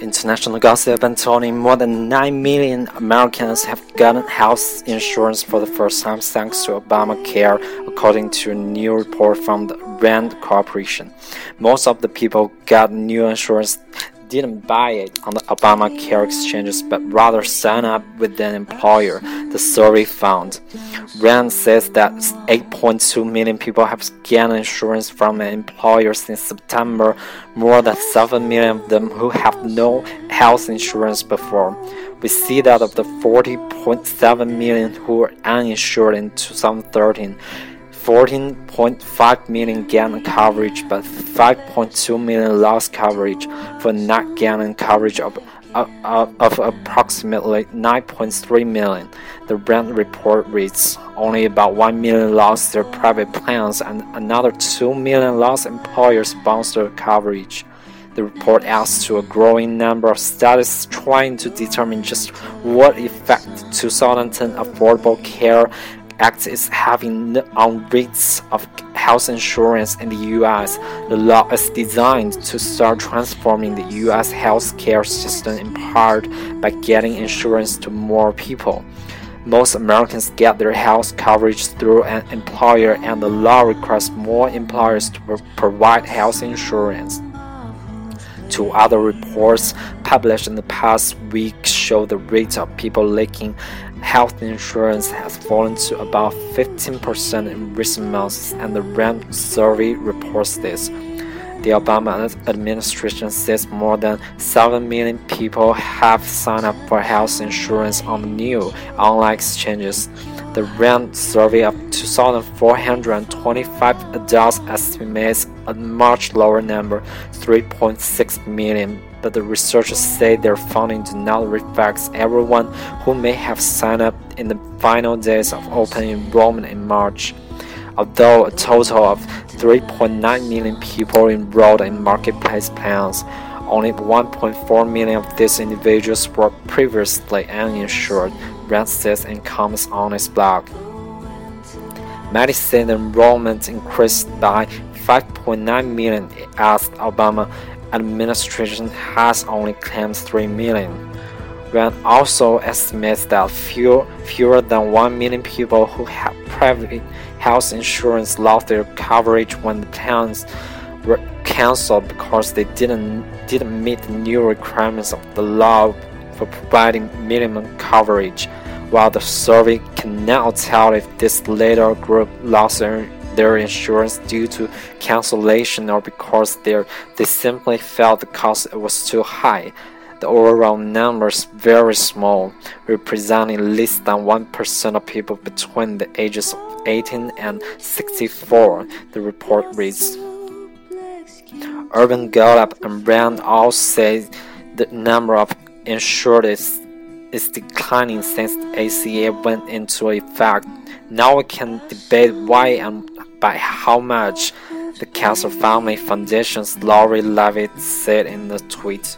International Gossip and Tony, more than 9 million Americans have gotten health insurance for the first time thanks to Obamacare, according to a new report from the RAND Corporation. Most of the people got new insurance didn't buy it on the Obamacare exchanges but rather signed up with an employer, the survey found. Rand says that 8.2 million people have gotten insurance from an employer since September, more than 7 million of them who have no health insurance before. We see that of the 40.7 million who were uninsured in 2013, 14.5 million gained coverage, but 5.2 million lost coverage for not gaining coverage of, of, of approximately 9.3 million. The RAND report reads only about 1 million lost their private plans and another 2 million lost employer sponsored coverage. The report adds to a growing number of studies trying to determine just what effect 2010 Affordable Care Act is having on rates of health insurance in the U.S. The law is designed to start transforming the U.S. healthcare system in part by getting insurance to more people. Most Americans get their health coverage through an employer, and the law requires more employers to provide health insurance. Two other reports published in the past week show the rate of people lacking health insurance has fallen to about 15% in recent months, and the RAND survey reports this. The Obama administration says more than 7 million people have signed up for health insurance on new online exchanges. The RAND survey of 2,425 adults estimates a much lower number, 3.6 million but the researchers say their finding do not reflect everyone who may have signed up in the final days of open enrollment in March. Although a total of 3.9 million people enrolled in marketplace plans, only 1.4 million of these individuals were previously uninsured, Rand says in comments on his blog. Medicaid enrollment increased by 5.9 million as Obama administration has only claimed 3 million. Rand also estimates that fewer, fewer than 1 million people who have private health insurance lost their coverage when the plans were cancelled because they didn't, didn't meet the new requirements of the law for providing minimum coverage, while the survey cannot tell if this later group lost their their insurance due to cancellation or because they simply felt the cost was too high. The overall number is very small, representing less than 1% of people between the ages of 18 and 64, the report reads. Urban Gallup and Rand all say the number of insured is, is declining since the ACA went into effect. Now we can debate why and by how much, the Kaiser Family Foundation's Larry Levitt said in the tweet.